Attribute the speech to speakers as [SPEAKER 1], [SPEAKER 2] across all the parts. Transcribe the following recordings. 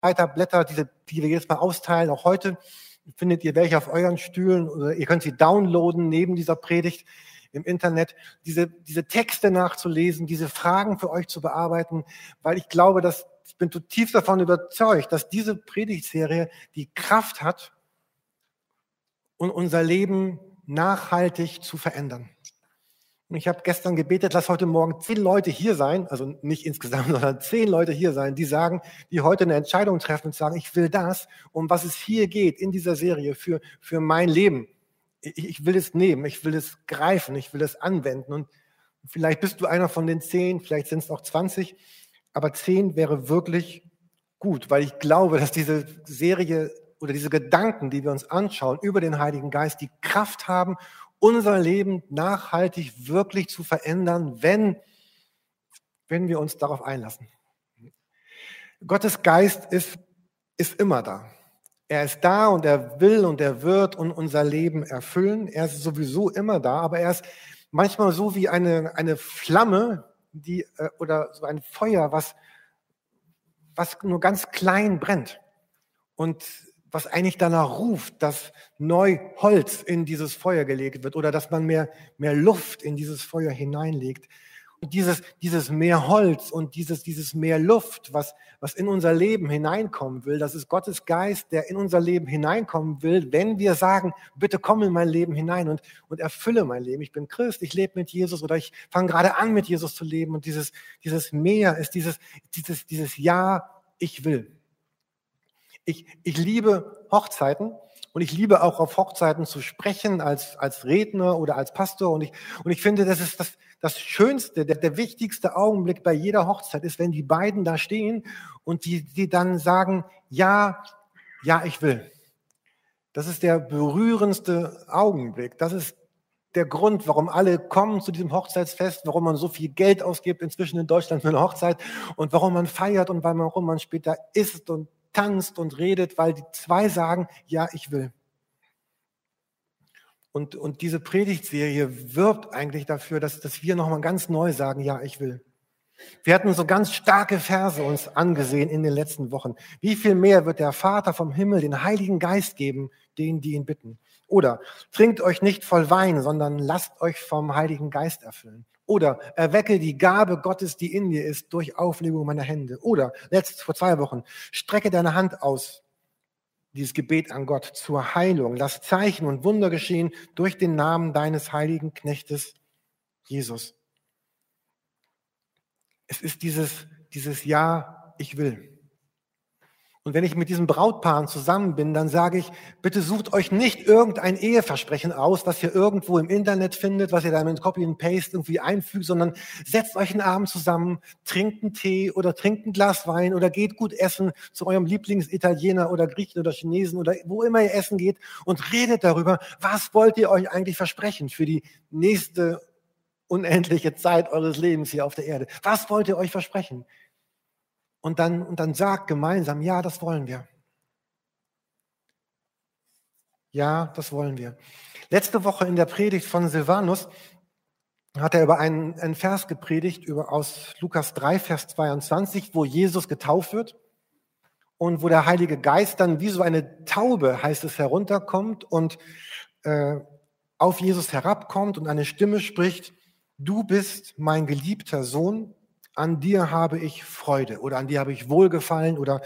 [SPEAKER 1] Blätter, diese, die wir jetzt mal austeilen, auch heute findet ihr welche auf euren Stühlen oder ihr könnt sie downloaden neben dieser Predigt im Internet, diese, diese Texte nachzulesen, diese Fragen für euch zu bearbeiten, weil ich glaube, dass ich bin zutiefst davon überzeugt, dass diese Predigtserie die Kraft hat, um unser Leben nachhaltig zu verändern. Und ich habe gestern gebetet, lass heute Morgen zehn Leute hier sein, also nicht insgesamt, sondern zehn Leute hier sein, die sagen, die heute eine Entscheidung treffen und sagen, ich will das, um was es hier geht in dieser Serie für, für mein Leben. Ich, ich will es nehmen, ich will es greifen, ich will es anwenden. Und vielleicht bist du einer von den zehn, vielleicht sind es auch 20, aber zehn wäre wirklich gut, weil ich glaube, dass diese Serie oder diese Gedanken, die wir uns anschauen über den Heiligen Geist, die Kraft haben, unser Leben nachhaltig wirklich zu verändern, wenn, wenn wir uns darauf einlassen. Gottes Geist ist, ist immer da. Er ist da und er will und er wird und unser Leben erfüllen. Er ist sowieso immer da, aber er ist manchmal so wie eine, eine Flamme, die, äh, oder so ein Feuer, was, was nur ganz klein brennt. Und was eigentlich danach ruft, dass neu Holz in dieses Feuer gelegt wird oder dass man mehr, mehr Luft in dieses Feuer hineinlegt. Und dieses, dieses mehr Holz und dieses, dieses mehr Luft, was, was in unser Leben hineinkommen will, das ist Gottes Geist, der in unser Leben hineinkommen will, wenn wir sagen, bitte komm in mein Leben hinein und, und erfülle mein Leben. Ich bin Christ, ich lebe mit Jesus oder ich fange gerade an, mit Jesus zu leben. Und dieses, dieses Mehr ist dieses, dieses, dieses Ja, ich will. Ich, ich liebe Hochzeiten und ich liebe auch auf Hochzeiten zu sprechen als, als Redner oder als Pastor. Und ich, und ich finde, das ist das, das Schönste, der, der wichtigste Augenblick bei jeder Hochzeit ist, wenn die beiden da stehen und die, die dann sagen, ja, ja, ich will. Das ist der berührendste Augenblick. Das ist der Grund, warum alle kommen zu diesem Hochzeitsfest, warum man so viel Geld ausgibt inzwischen in Deutschland für eine Hochzeit und warum man feiert und warum man später isst und tanzt und redet, weil die zwei sagen, ja, ich will. Und, und diese Predigtserie wirbt eigentlich dafür, dass, dass wir nochmal ganz neu sagen, ja, ich will. Wir hatten so ganz starke Verse uns angesehen in den letzten Wochen. Wie viel mehr wird der Vater vom Himmel den Heiligen Geist geben, denen, die ihn bitten? Oder trinkt euch nicht voll Wein, sondern lasst euch vom Heiligen Geist erfüllen. Oder erwecke die Gabe Gottes, die in dir ist, durch Auflegung meiner Hände. Oder, letzt vor zwei Wochen, strecke deine Hand aus, dieses Gebet an Gott zur Heilung. Lass Zeichen und Wunder geschehen durch den Namen deines heiligen Knechtes Jesus. Es ist dieses, dieses Ja, ich will. Und wenn ich mit diesen Brautpaaren zusammen bin, dann sage ich, bitte sucht euch nicht irgendein Eheversprechen aus, was ihr irgendwo im Internet findet, was ihr dann mit Copy and Paste irgendwie einfügt, sondern setzt euch einen Abend zusammen, trinkt einen Tee oder trinkt ein Glas Wein oder geht gut essen zu eurem Lieblingsitaliener oder Griechen oder Chinesen oder wo immer ihr essen geht und redet darüber, was wollt ihr euch eigentlich versprechen für die nächste unendliche Zeit eures Lebens hier auf der Erde. Was wollt ihr euch versprechen? Und dann, und dann sagt gemeinsam, ja, das wollen wir. Ja, das wollen wir. Letzte Woche in der Predigt von Silvanus hat er über einen, einen Vers gepredigt über, aus Lukas 3, Vers 22, wo Jesus getauft wird und wo der Heilige Geist dann wie so eine Taube, heißt es, herunterkommt und äh, auf Jesus herabkommt und eine Stimme spricht, du bist mein geliebter Sohn, an dir habe ich Freude oder an dir habe ich Wohlgefallen oder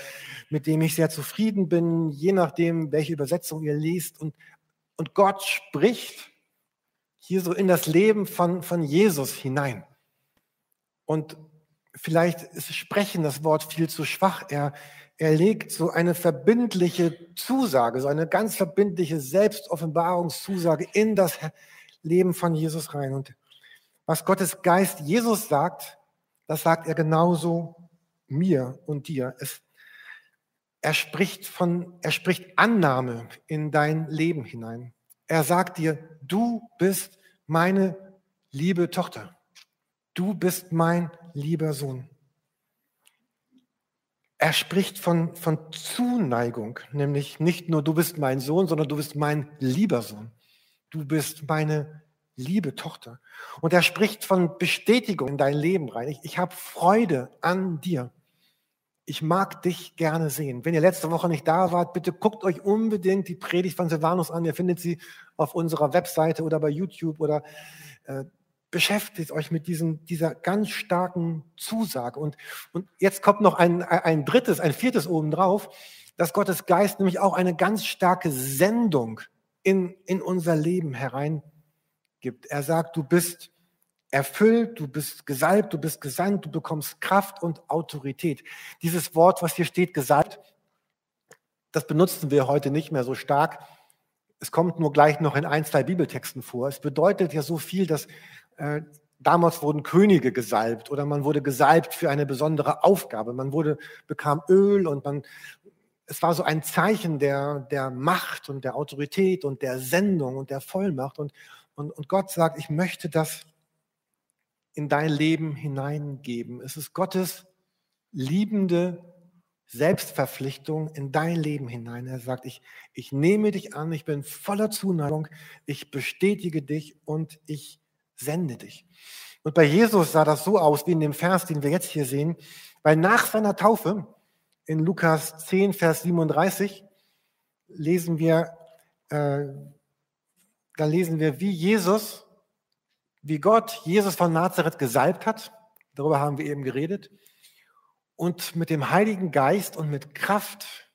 [SPEAKER 1] mit dem ich sehr zufrieden bin, je nachdem, welche Übersetzung ihr liest. Und, und Gott spricht hier so in das Leben von, von Jesus hinein. Und vielleicht ist Sprechen das Wort viel zu schwach. Er, er legt so eine verbindliche Zusage, so eine ganz verbindliche Selbstoffenbarungszusage in das Leben von Jesus rein. Und was Gottes Geist Jesus sagt, das sagt er genauso mir und dir. Es, er spricht von, er spricht Annahme in dein Leben hinein. Er sagt dir, du bist meine liebe Tochter. Du bist mein lieber Sohn. Er spricht von, von Zuneigung, nämlich nicht nur du bist mein Sohn, sondern du bist mein lieber Sohn. Du bist meine liebe Tochter. Und er spricht von Bestätigung in dein Leben rein. Ich, ich habe Freude an dir. ich mag dich gerne sehen. Wenn ihr letzte Woche nicht da wart, bitte guckt euch unbedingt die Predigt von Silvanus an. Ihr findet sie auf unserer Webseite oder bei YouTube oder äh, beschäftigt euch mit diesem, dieser ganz starken Zusage. Und, und jetzt kommt noch ein, ein drittes, ein viertes obendrauf, dass Gottes Geist nämlich auch eine ganz starke Sendung in, in unser Leben hereingibt. Er sagt, du bist erfüllt, du bist gesalbt, du bist gesandt, du bekommst Kraft und Autorität. Dieses Wort, was hier steht, gesalbt, das benutzen wir heute nicht mehr so stark. Es kommt nur gleich noch in ein, zwei Bibeltexten vor. Es bedeutet ja so viel, dass äh, damals wurden Könige gesalbt oder man wurde gesalbt für eine besondere Aufgabe. Man wurde, bekam Öl und man, es war so ein Zeichen der, der Macht und der Autorität und der Sendung und der Vollmacht. Und, und, und Gott sagt, ich möchte das in dein Leben hineingeben. Es ist Gottes liebende Selbstverpflichtung in dein Leben hinein. Er sagt, ich, ich nehme dich an, ich bin voller Zuneigung, ich bestätige dich und ich sende dich. Und bei Jesus sah das so aus, wie in dem Vers, den wir jetzt hier sehen, weil nach seiner Taufe in Lukas 10, Vers 37 lesen wir, äh, da lesen wir, wie Jesus wie Gott Jesus von Nazareth gesalbt hat, darüber haben wir eben geredet, und mit dem Heiligen Geist und mit Kraft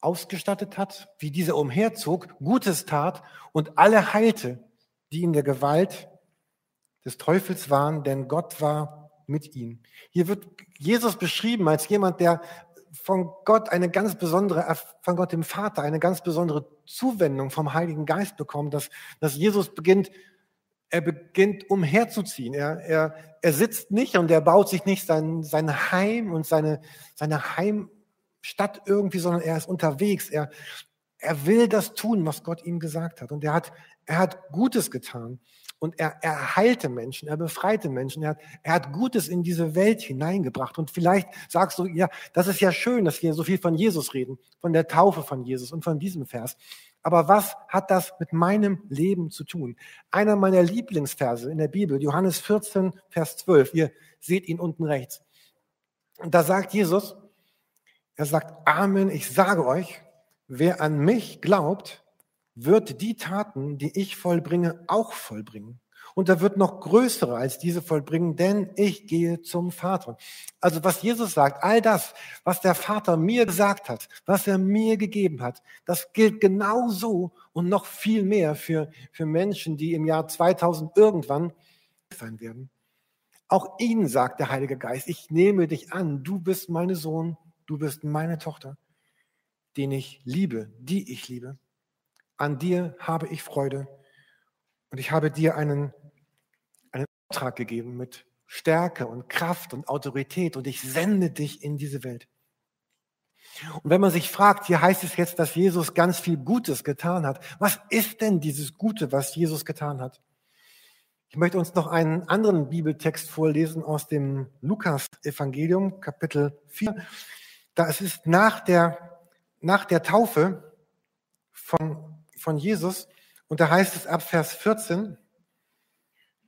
[SPEAKER 1] ausgestattet hat, wie dieser umherzog, Gutes tat und alle heilte, die in der Gewalt des Teufels waren, denn Gott war mit ihm. Hier wird Jesus beschrieben als jemand, der von Gott eine ganz besondere, von Gott dem Vater eine ganz besondere Zuwendung vom Heiligen Geist bekommt, dass, dass Jesus beginnt, er beginnt umherzuziehen. Er, er, er sitzt nicht und er baut sich nicht sein, sein Heim und seine, seine Heimstadt irgendwie, sondern er ist unterwegs. Er, er will das tun, was Gott ihm gesagt hat. Und er hat, er hat Gutes getan. Und er, er heilte Menschen, er befreite Menschen, er hat, er hat Gutes in diese Welt hineingebracht. Und vielleicht sagst du, ja, das ist ja schön, dass wir so viel von Jesus reden, von der Taufe von Jesus und von diesem Vers. Aber was hat das mit meinem Leben zu tun? Einer meiner Lieblingsverse in der Bibel, Johannes 14, Vers 12. Ihr seht ihn unten rechts. Und da sagt Jesus, er sagt, Amen, ich sage euch, wer an mich glaubt, wird die Taten, die ich vollbringe, auch vollbringen und er wird noch größere als diese vollbringen, denn ich gehe zum Vater. Also was Jesus sagt, all das, was der Vater mir gesagt hat, was er mir gegeben hat, das gilt genauso und noch viel mehr für, für Menschen, die im Jahr 2000 irgendwann sein werden. Auch ihnen sagt der Heilige Geist, ich nehme dich an, du bist meine Sohn, du bist meine Tochter, den ich liebe, die ich liebe. An dir habe ich Freude und ich habe dir einen Auftrag gegeben mit Stärke und Kraft und Autorität und ich sende dich in diese Welt. Und wenn man sich fragt, hier heißt es jetzt, dass Jesus ganz viel Gutes getan hat. Was ist denn dieses Gute, was Jesus getan hat? Ich möchte uns noch einen anderen Bibeltext vorlesen aus dem Lukas-Evangelium, Kapitel 4. Da es ist nach der, nach der Taufe von, von Jesus und da heißt es ab Vers 14,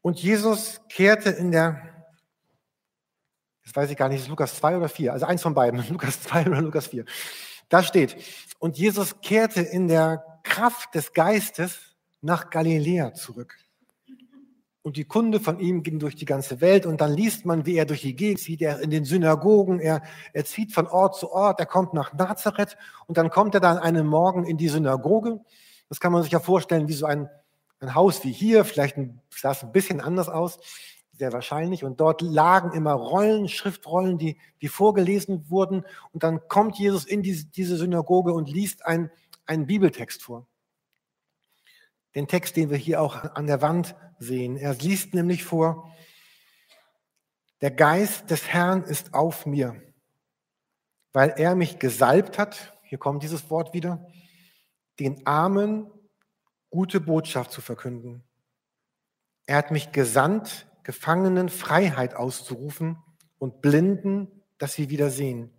[SPEAKER 1] und Jesus kehrte in der, das weiß ich gar nicht, ist Lukas 2 oder 4, also eins von beiden, Lukas 2 oder Lukas 4. Da steht, und Jesus kehrte in der Kraft des Geistes nach Galiläa zurück. Und die Kunde von ihm ging durch die ganze Welt und dann liest man, wie er durch die Gegend zieht, er in den Synagogen, er, er zieht von Ort zu Ort, er kommt nach Nazareth und dann kommt er dann einen Morgen in die Synagoge. Das kann man sich ja vorstellen wie so ein ein Haus wie hier, vielleicht sah es ein bisschen anders aus, sehr wahrscheinlich. Und dort lagen immer Rollen, Schriftrollen, die, die vorgelesen wurden. Und dann kommt Jesus in diese, diese Synagoge und liest ein, einen Bibeltext vor. Den Text, den wir hier auch an der Wand sehen. Er liest nämlich vor, der Geist des Herrn ist auf mir, weil er mich gesalbt hat, hier kommt dieses Wort wieder, den Armen gute Botschaft zu verkünden. Er hat mich gesandt, Gefangenen Freiheit auszurufen und Blinden, dass sie wieder sehen,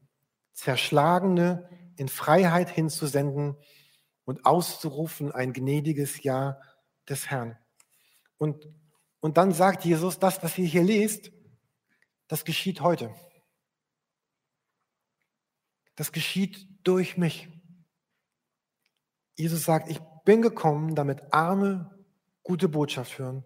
[SPEAKER 1] Zerschlagene in Freiheit hinzusenden und auszurufen ein gnädiges Ja des Herrn. Und, und dann sagt Jesus, das, was ihr hier lest, das geschieht heute. das geschieht durch mich. Jesus sagt, ich bin gekommen, damit Arme gute Botschaft hören,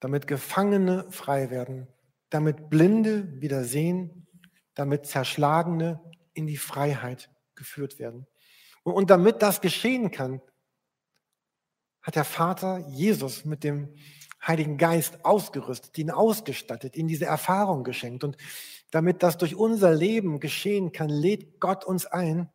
[SPEAKER 1] damit Gefangene frei werden, damit Blinde wieder sehen, damit Zerschlagene in die Freiheit geführt werden. Und damit das geschehen kann, hat der Vater Jesus mit dem Heiligen Geist ausgerüstet, ihn ausgestattet, ihm diese Erfahrung geschenkt. Und damit das durch unser Leben geschehen kann, lädt Gott uns ein,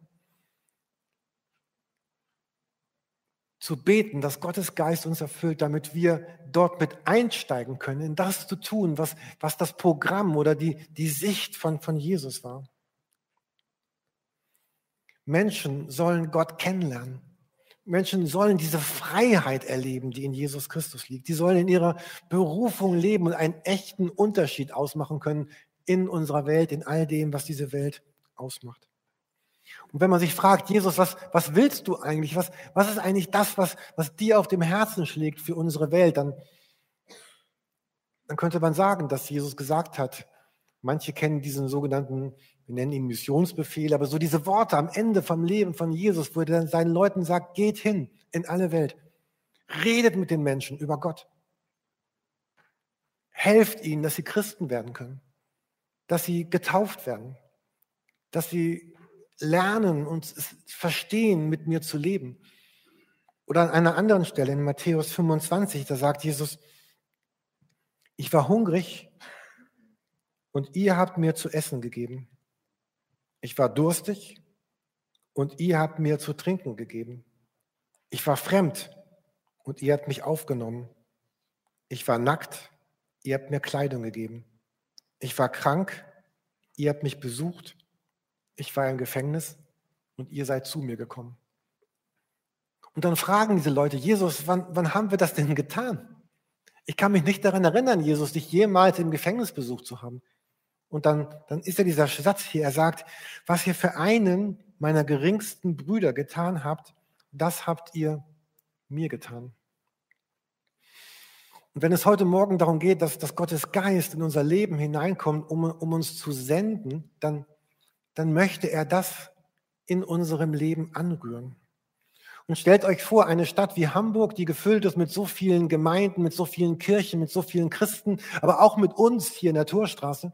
[SPEAKER 1] zu beten, dass Gottes Geist uns erfüllt, damit wir dort mit einsteigen können, in das zu tun, was, was das Programm oder die, die Sicht von, von Jesus war. Menschen sollen Gott kennenlernen. Menschen sollen diese Freiheit erleben, die in Jesus Christus liegt. Die sollen in ihrer Berufung leben und einen echten Unterschied ausmachen können in unserer Welt, in all dem, was diese Welt ausmacht. Und wenn man sich fragt, Jesus, was, was willst du eigentlich? Was, was ist eigentlich das, was, was dir auf dem Herzen schlägt für unsere Welt? Dann, dann könnte man sagen, dass Jesus gesagt hat, manche kennen diesen sogenannten wir nennen ihn Missionsbefehl, aber so diese Worte am Ende vom Leben von Jesus, wo er dann seinen Leuten sagt, geht hin in alle Welt, redet mit den Menschen über Gott, helft ihnen, dass sie Christen werden können, dass sie getauft werden, dass sie lernen und verstehen, mit mir zu leben. Oder an einer anderen Stelle in Matthäus 25, da sagt Jesus, ich war hungrig und ihr habt mir zu essen gegeben. Ich war durstig und ihr habt mir zu trinken gegeben. Ich war fremd und ihr habt mich aufgenommen. Ich war nackt, ihr habt mir Kleidung gegeben. Ich war krank, ihr habt mich besucht. Ich war im Gefängnis und ihr seid zu mir gekommen. Und dann fragen diese Leute, Jesus, wann, wann haben wir das denn getan? Ich kann mich nicht daran erinnern, Jesus, dich jemals im Gefängnis besucht zu haben. Und dann, dann ist ja dieser Satz hier, er sagt, was ihr für einen meiner geringsten Brüder getan habt, das habt ihr mir getan. Und wenn es heute Morgen darum geht, dass, dass Gottes Geist in unser Leben hineinkommt, um, um uns zu senden, dann, dann möchte er das in unserem Leben anrühren. Und stellt euch vor, eine Stadt wie Hamburg, die gefüllt ist mit so vielen Gemeinden, mit so vielen Kirchen, mit so vielen Christen, aber auch mit uns hier in der Torstraße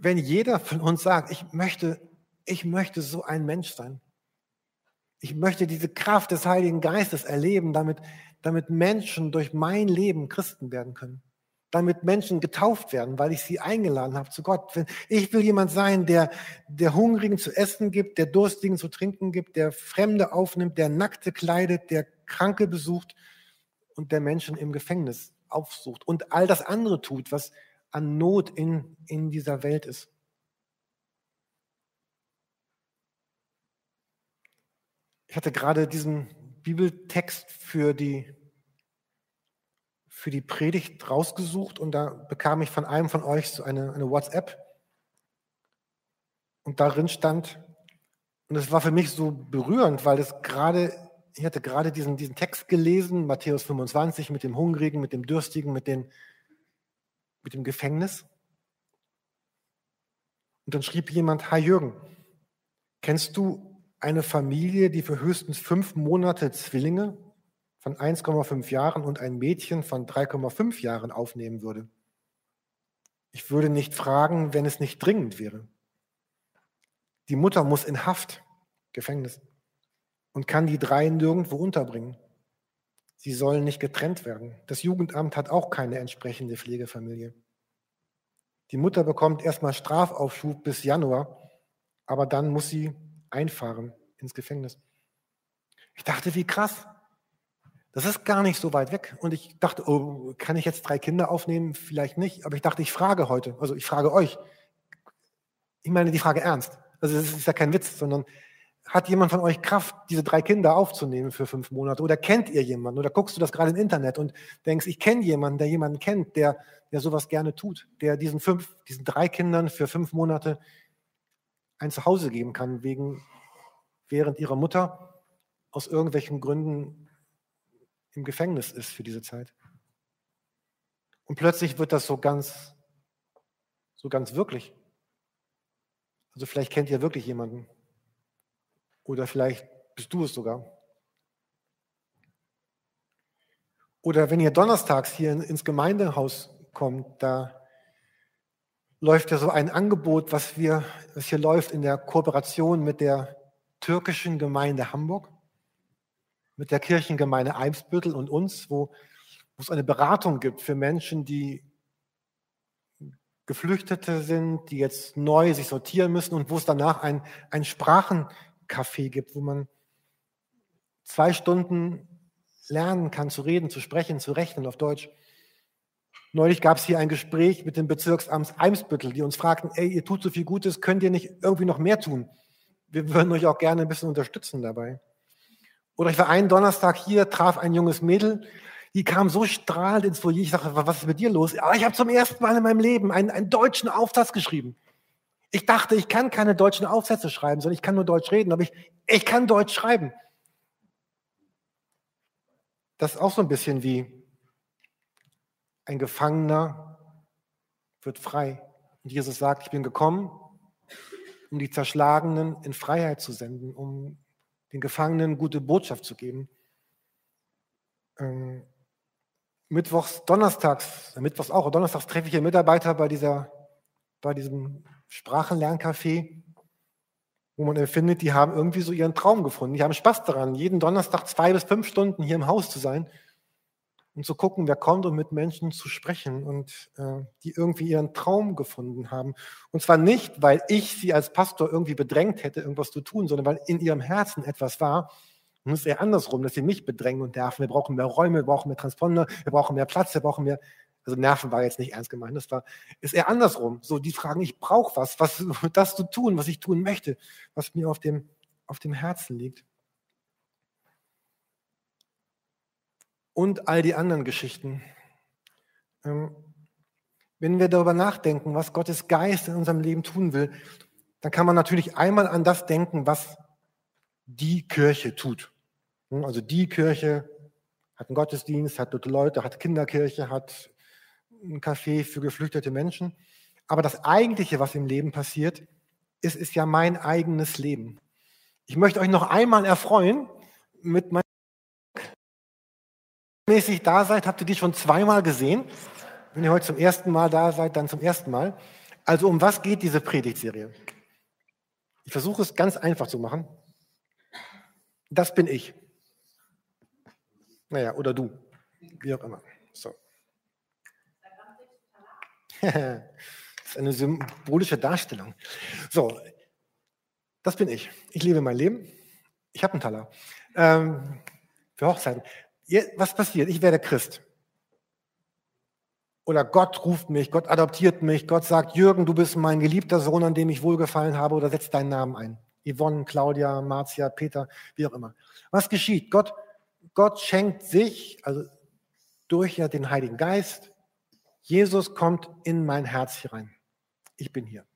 [SPEAKER 1] wenn jeder von uns sagt, ich möchte, ich möchte so ein Mensch sein. Ich möchte diese Kraft des Heiligen Geistes erleben, damit, damit Menschen durch mein Leben Christen werden können. Damit Menschen getauft werden, weil ich sie eingeladen habe zu Gott. Ich will jemand sein, der, der Hungrigen zu essen gibt, der Durstigen zu trinken gibt, der Fremde aufnimmt, der Nackte kleidet, der Kranke besucht und der Menschen im Gefängnis aufsucht und all das andere tut, was, an Not in, in dieser Welt ist. Ich hatte gerade diesen Bibeltext für die, für die Predigt rausgesucht und da bekam ich von einem von euch so eine, eine WhatsApp. Und darin stand, und es war für mich so berührend, weil es gerade, ich hatte gerade diesen, diesen Text gelesen, Matthäus 25, mit dem Hungrigen, mit dem Dürstigen, mit den mit dem Gefängnis. Und dann schrieb jemand, Hi Jürgen, kennst du eine Familie, die für höchstens fünf Monate Zwillinge von 1,5 Jahren und ein Mädchen von 3,5 Jahren aufnehmen würde? Ich würde nicht fragen, wenn es nicht dringend wäre. Die Mutter muss in Haft, Gefängnis, und kann die drei nirgendwo unterbringen. Sie sollen nicht getrennt werden. Das Jugendamt hat auch keine entsprechende Pflegefamilie. Die Mutter bekommt erstmal Strafaufschub bis Januar, aber dann muss sie einfahren ins Gefängnis. Ich dachte, wie krass. Das ist gar nicht so weit weg. Und ich dachte, oh, kann ich jetzt drei Kinder aufnehmen? Vielleicht nicht. Aber ich dachte, ich frage heute, also ich frage euch. Ich meine die Frage ernst. Also es ist ja kein Witz, sondern hat jemand von euch Kraft, diese drei Kinder aufzunehmen für fünf Monate? Oder kennt ihr jemanden? Oder guckst du das gerade im Internet und denkst, ich kenne jemanden, der jemanden kennt, der, der sowas gerne tut, der diesen fünf, diesen drei Kindern für fünf Monate ein Zuhause geben kann, wegen, während ihre Mutter aus irgendwelchen Gründen im Gefängnis ist für diese Zeit. Und plötzlich wird das so ganz, so ganz wirklich. Also vielleicht kennt ihr wirklich jemanden. Oder vielleicht bist du es sogar. Oder wenn ihr donnerstags hier ins Gemeindehaus kommt, da läuft ja so ein Angebot, was, wir, was hier läuft in der Kooperation mit der türkischen Gemeinde Hamburg, mit der Kirchengemeinde Eimsbüttel und uns, wo, wo es eine Beratung gibt für Menschen, die Geflüchtete sind, die jetzt neu sich sortieren müssen und wo es danach ein, ein Sprachencafé gibt, wo man zwei Stunden lernen kann zu reden, zu sprechen, zu rechnen auf Deutsch. Neulich gab es hier ein Gespräch mit dem Bezirksamt Eimsbüttel, die uns fragten, ey, ihr tut so viel Gutes, könnt ihr nicht irgendwie noch mehr tun? Wir würden euch auch gerne ein bisschen unterstützen dabei. Oder ich war einen Donnerstag hier, traf ein junges Mädel, die kam so strahlend ins Foyer. Ich sagte, was ist mit dir los? Aber ich habe zum ersten Mal in meinem Leben einen, einen deutschen Aufsatz geschrieben. Ich dachte, ich kann keine deutschen Aufsätze schreiben, sondern ich kann nur Deutsch reden, aber ich, ich kann Deutsch schreiben. Das ist auch so ein bisschen wie ein Gefangener wird frei. Und Jesus sagt, ich bin gekommen, um die Zerschlagenen in Freiheit zu senden, um den Gefangenen gute Botschaft zu geben. Ähm, Mittwochs, Donnerstags, Mittwochs auch, Donnerstags treffe ich hier Mitarbeiter bei, dieser, bei diesem Sprachenlerncafé, wo man empfindet, die haben irgendwie so ihren Traum gefunden. Die haben Spaß daran, jeden Donnerstag zwei bis fünf Stunden hier im Haus zu sein und zu gucken, wer kommt und mit Menschen zu sprechen und äh, die irgendwie ihren Traum gefunden haben. Und zwar nicht, weil ich sie als Pastor irgendwie bedrängt hätte, irgendwas zu tun, sondern weil in ihrem Herzen etwas war. Und es ist eher andersrum, dass sie mich bedrängen und nerven. Wir brauchen mehr Räume, wir brauchen mehr Transponder, wir brauchen mehr Platz, wir brauchen mehr. Also Nerven war jetzt nicht ernst gemeint, das war, ist eher andersrum. So, die fragen, ich brauche was, was, das zu tun, was ich tun möchte, was mir auf dem, auf dem Herzen liegt. Und all die anderen Geschichten. Ähm, wenn wir darüber nachdenken, was Gottes Geist in unserem Leben tun will, dann kann man natürlich einmal an das denken, was die Kirche tut. Hm, also die Kirche hat einen Gottesdienst, hat dort Leute, hat Kinderkirche, hat ein Café für geflüchtete Menschen. Aber das Eigentliche, was im Leben passiert, ist, ist ja mein eigenes Leben. Ich möchte euch noch einmal erfreuen mit meinem regelmäßig da seid, habt ihr die schon zweimal gesehen. Wenn ihr heute zum ersten Mal da seid, dann zum ersten Mal. Also um was geht diese Predigtserie? Ich versuche es ganz einfach zu machen. Das bin ich. Naja, oder du. Wie auch immer. So. das ist eine symbolische Darstellung. So, das bin ich. Ich lebe mein Leben. Ich habe einen Taler. Ähm, für Hochzeiten was passiert? Ich werde Christ. Oder Gott ruft mich, Gott adoptiert mich, Gott sagt, Jürgen, du bist mein geliebter Sohn, an dem ich wohlgefallen habe, oder setzt deinen Namen ein. Yvonne, Claudia, Marcia, Peter, wie auch immer. Was geschieht? Gott, Gott schenkt sich, also durch den Heiligen Geist, Jesus kommt in mein Herz hier rein. Ich bin hier.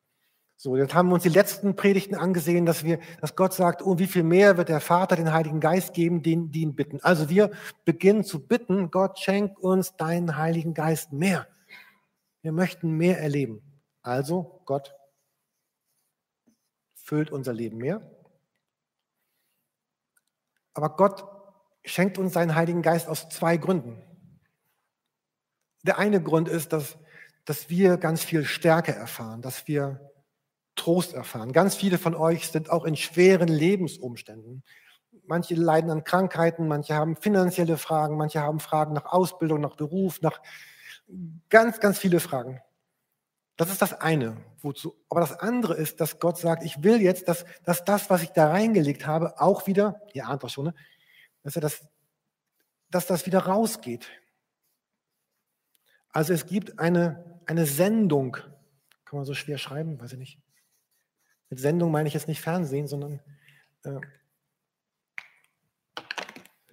[SPEAKER 1] So, jetzt haben wir uns die letzten Predigten angesehen, dass wir, dass Gott sagt, oh, wie viel mehr wird der Vater den Heiligen Geist geben, den, die ihn bitten. Also wir beginnen zu bitten, Gott schenk uns deinen Heiligen Geist mehr. Wir möchten mehr erleben. Also Gott füllt unser Leben mehr. Aber Gott schenkt uns seinen Heiligen Geist aus zwei Gründen. Der eine Grund ist, dass, dass wir ganz viel Stärke erfahren, dass wir Trost erfahren. Ganz viele von euch sind auch in schweren Lebensumständen. Manche leiden an Krankheiten, manche haben finanzielle Fragen, manche haben Fragen nach Ausbildung, nach Beruf, nach ganz, ganz viele Fragen. Das ist das eine. Wozu? Aber das andere ist, dass Gott sagt, ich will jetzt, dass, dass das, was ich da reingelegt habe, auch wieder, ihr ahnt das schon, ne? dass, er das, dass das wieder rausgeht. Also es gibt eine, eine Sendung, kann man so schwer schreiben, weiß ich nicht. Mit Sendung meine ich jetzt nicht Fernsehen, sondern äh,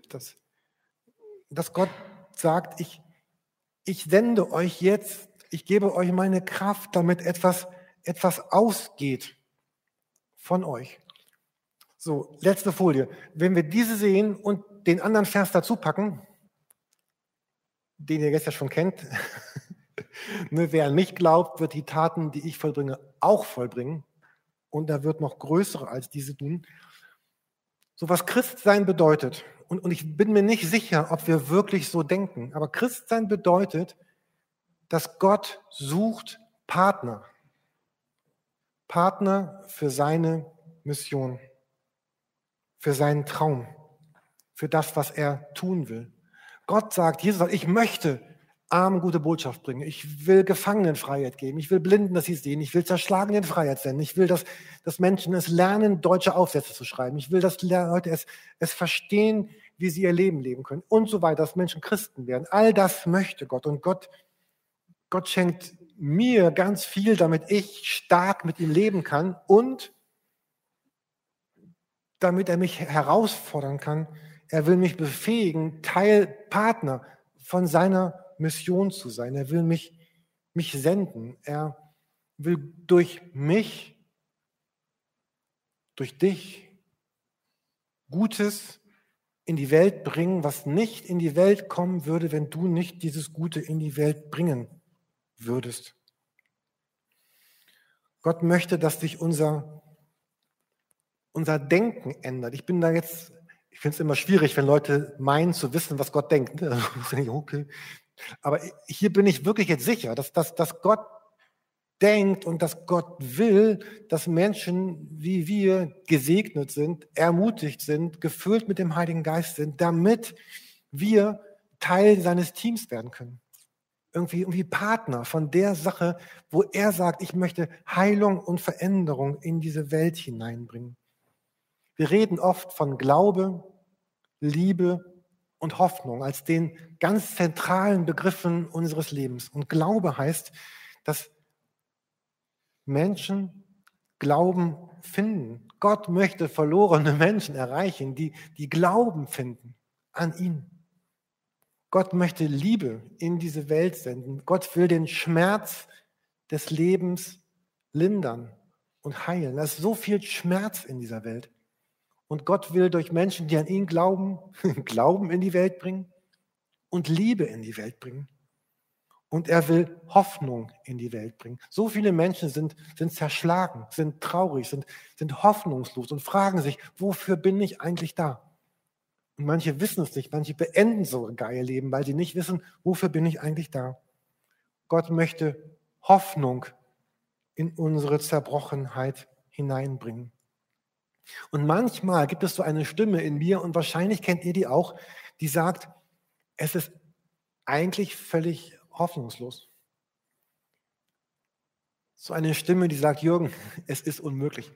[SPEAKER 1] dass, dass Gott sagt, ich, ich sende euch jetzt, ich gebe euch meine Kraft, damit etwas, etwas ausgeht von euch. So, letzte Folie. Wenn wir diese sehen und den anderen Vers dazu packen, den ihr jetzt ja schon kennt, ne, wer an mich glaubt, wird die Taten, die ich vollbringe, auch vollbringen. Und er wird noch größere als diese tun. So was Christsein bedeutet, und, und ich bin mir nicht sicher, ob wir wirklich so denken, aber Christsein bedeutet, dass Gott sucht Partner. Partner für seine Mission, für seinen Traum, für das, was er tun will. Gott sagt, Jesus sagt, ich möchte Armen gute Botschaft bringen. Ich will Gefangenen Freiheit geben. Ich will Blinden, dass sie sehen. Ich will Zerschlagenen Freiheit senden. Ich will, dass, dass Menschen es lernen, deutsche Aufsätze zu schreiben. Ich will, dass Leute es, es verstehen, wie sie ihr Leben leben können und so weiter, dass Menschen Christen werden. All das möchte Gott. Und Gott, Gott schenkt mir ganz viel, damit ich stark mit ihm leben kann und damit er mich herausfordern kann. Er will mich befähigen, Teilpartner von seiner Mission zu sein. Er will mich, mich senden. Er will durch mich, durch dich Gutes in die Welt bringen, was nicht in die Welt kommen würde, wenn du nicht dieses Gute in die Welt bringen würdest. Gott möchte, dass sich unser, unser Denken ändert. Ich bin da jetzt, ich finde es immer schwierig, wenn Leute meinen zu wissen, was Gott denkt. okay. Aber hier bin ich wirklich jetzt sicher, dass, dass, dass Gott denkt und dass Gott will, dass Menschen wie wir gesegnet sind, ermutigt sind, gefüllt mit dem Heiligen Geist sind, damit wir Teil seines Teams werden können. Irgendwie, irgendwie Partner von der Sache, wo er sagt, ich möchte Heilung und Veränderung in diese Welt hineinbringen. Wir reden oft von Glaube, Liebe und Hoffnung als den ganz zentralen Begriffen unseres Lebens. Und Glaube heißt, dass Menschen Glauben finden. Gott möchte verlorene Menschen erreichen, die, die Glauben finden an ihn. Gott möchte Liebe in diese Welt senden. Gott will den Schmerz des Lebens lindern und heilen. Da ist so viel Schmerz in dieser Welt. Und Gott will durch Menschen, die an ihn glauben, Glauben in die Welt bringen und Liebe in die Welt bringen. Und er will Hoffnung in die Welt bringen. So viele Menschen sind, sind zerschlagen, sind traurig, sind, sind hoffnungslos und fragen sich, wofür bin ich eigentlich da? Und manche wissen es nicht, manche beenden sogar ihr Leben, weil sie nicht wissen, wofür bin ich eigentlich da? Gott möchte Hoffnung in unsere Zerbrochenheit hineinbringen. Und manchmal gibt es so eine Stimme in mir, und wahrscheinlich kennt ihr die auch, die sagt, es ist eigentlich völlig hoffnungslos. So eine Stimme, die sagt, Jürgen, es ist unmöglich.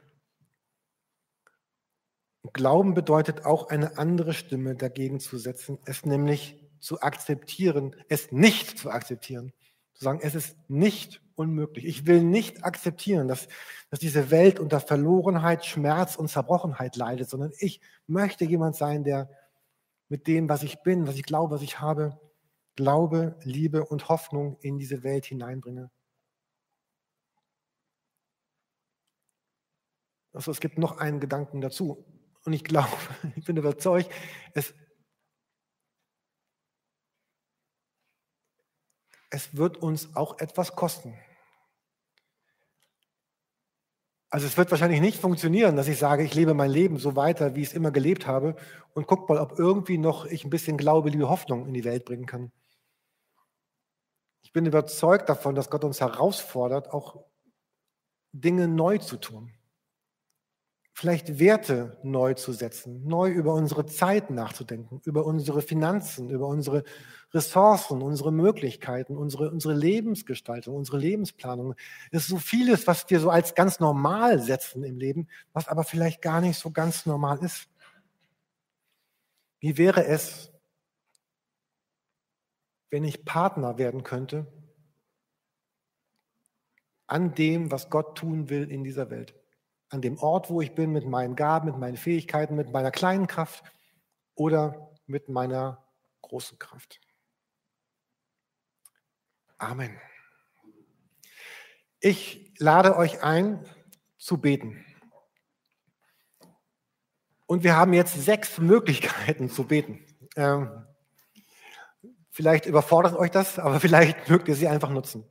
[SPEAKER 1] Glauben bedeutet auch eine andere Stimme dagegen zu setzen, es nämlich zu akzeptieren, es nicht zu akzeptieren. Zu sagen, es ist nicht unmöglich. Ich will nicht akzeptieren, dass, dass diese Welt unter Verlorenheit, Schmerz und Zerbrochenheit leidet, sondern ich möchte jemand sein, der mit dem, was ich bin, was ich glaube, was ich habe, Glaube, Liebe und Hoffnung in diese Welt hineinbringe. Also es gibt noch einen Gedanken dazu. Und ich glaube, ich bin überzeugt, es, es wird uns auch etwas kosten. Also es wird wahrscheinlich nicht funktionieren, dass ich sage, ich lebe mein Leben so weiter, wie ich es immer gelebt habe und guck mal, ob irgendwie noch ich ein bisschen Glaube, Liebe, Hoffnung in die Welt bringen kann bin überzeugt davon, dass Gott uns herausfordert, auch Dinge neu zu tun. Vielleicht Werte neu zu setzen, neu über unsere Zeit nachzudenken, über unsere Finanzen, über unsere Ressourcen, unsere Möglichkeiten, unsere, unsere Lebensgestaltung, unsere Lebensplanung. Es ist so vieles, was wir so als ganz normal setzen im Leben, was aber vielleicht gar nicht so ganz normal ist. Wie wäre es, wenn ich Partner werden könnte an dem, was Gott tun will in dieser Welt. An dem Ort, wo ich bin, mit meinen Gaben, mit meinen Fähigkeiten, mit meiner kleinen Kraft oder mit meiner großen Kraft. Amen. Ich lade euch ein zu beten. Und wir haben jetzt sechs Möglichkeiten zu beten. Ähm, Vielleicht überfordert euch das, aber vielleicht mögt ihr sie einfach nutzen.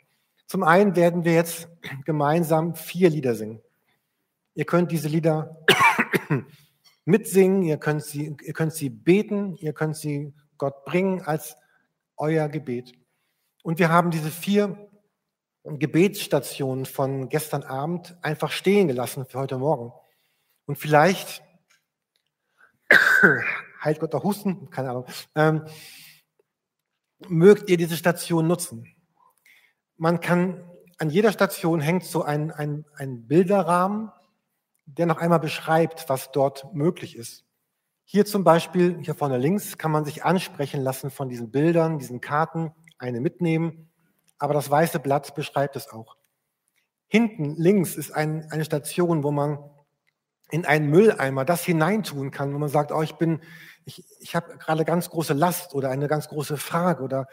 [SPEAKER 1] Zum einen werden wir jetzt gemeinsam vier Lieder singen. Ihr könnt diese Lieder mitsingen, ihr könnt, sie, ihr könnt sie beten, ihr könnt sie Gott bringen als euer Gebet. Und wir haben diese vier Gebetsstationen von gestern Abend einfach stehen gelassen für heute Morgen. Und vielleicht, heilt Gott auch Husten, keine Ahnung, ähm, mögt ihr diese Station nutzen. Man kann, an jeder Station hängt so ein, ein, ein Bilderrahmen, der noch einmal beschreibt, was dort möglich ist. Hier zum Beispiel, hier vorne links, kann man sich ansprechen lassen von diesen Bildern, diesen Karten, eine mitnehmen, aber das weiße Blatt beschreibt es auch. Hinten links ist ein, eine Station, wo man in einen Mülleimer das hineintun kann, wo man sagt, oh, ich bin, ich, ich habe gerade ganz große Last oder eine ganz große Frage oder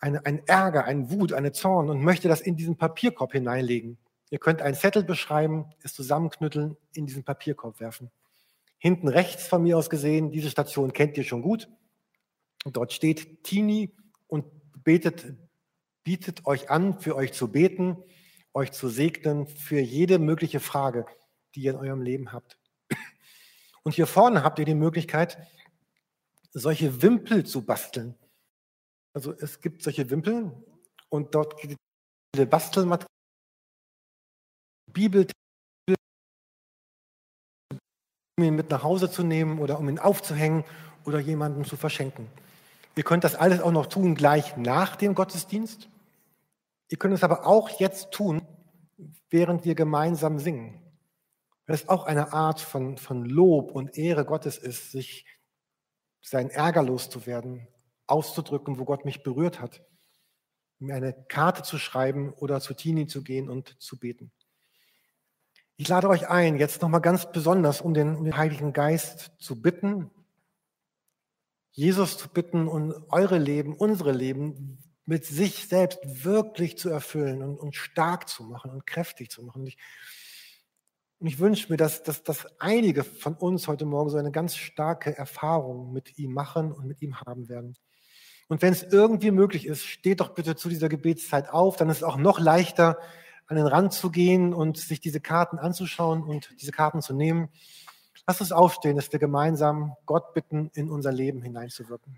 [SPEAKER 1] eine, ein Ärger, ein Wut, eine Zorn und möchte das in diesen Papierkorb hineinlegen. Ihr könnt einen Zettel beschreiben, es zusammenknütteln, in diesen Papierkorb werfen. Hinten rechts von mir aus gesehen, diese Station kennt ihr schon gut. Dort steht Tini und betet, bietet euch an, für euch zu beten, euch zu segnen, für jede mögliche Frage, die ihr in eurem Leben habt. Und hier vorne habt ihr die Möglichkeit, solche Wimpel zu basteln. Also es gibt solche Wimpel und dort gibt es Bastelmaterialien Bibel um ihn mit nach Hause zu nehmen oder um ihn aufzuhängen oder jemandem zu verschenken. Ihr könnt das alles auch noch tun gleich nach dem Gottesdienst. Ihr könnt es aber auch jetzt tun, während wir gemeinsam singen. Weil es auch eine Art von, von Lob und Ehre Gottes ist, sich sein Ärger loszuwerden, auszudrücken, wo Gott mich berührt hat, mir eine Karte zu schreiben oder zu Tini zu gehen und zu beten. Ich lade euch ein, jetzt nochmal ganz besonders um den, um den Heiligen Geist zu bitten, Jesus zu bitten und eure Leben, unsere Leben mit sich selbst wirklich zu erfüllen und, und stark zu machen und kräftig zu machen. Und ich, und ich wünsche mir, dass, dass, dass einige von uns heute Morgen so eine ganz starke Erfahrung mit ihm machen und mit ihm haben werden. Und wenn es irgendwie möglich ist, steht doch bitte zu dieser Gebetszeit auf, dann ist es auch noch leichter, an den Rand zu gehen und sich diese Karten anzuschauen und diese Karten zu nehmen. Lass uns aufstehen, dass wir gemeinsam Gott bitten, in unser Leben hineinzuwirken.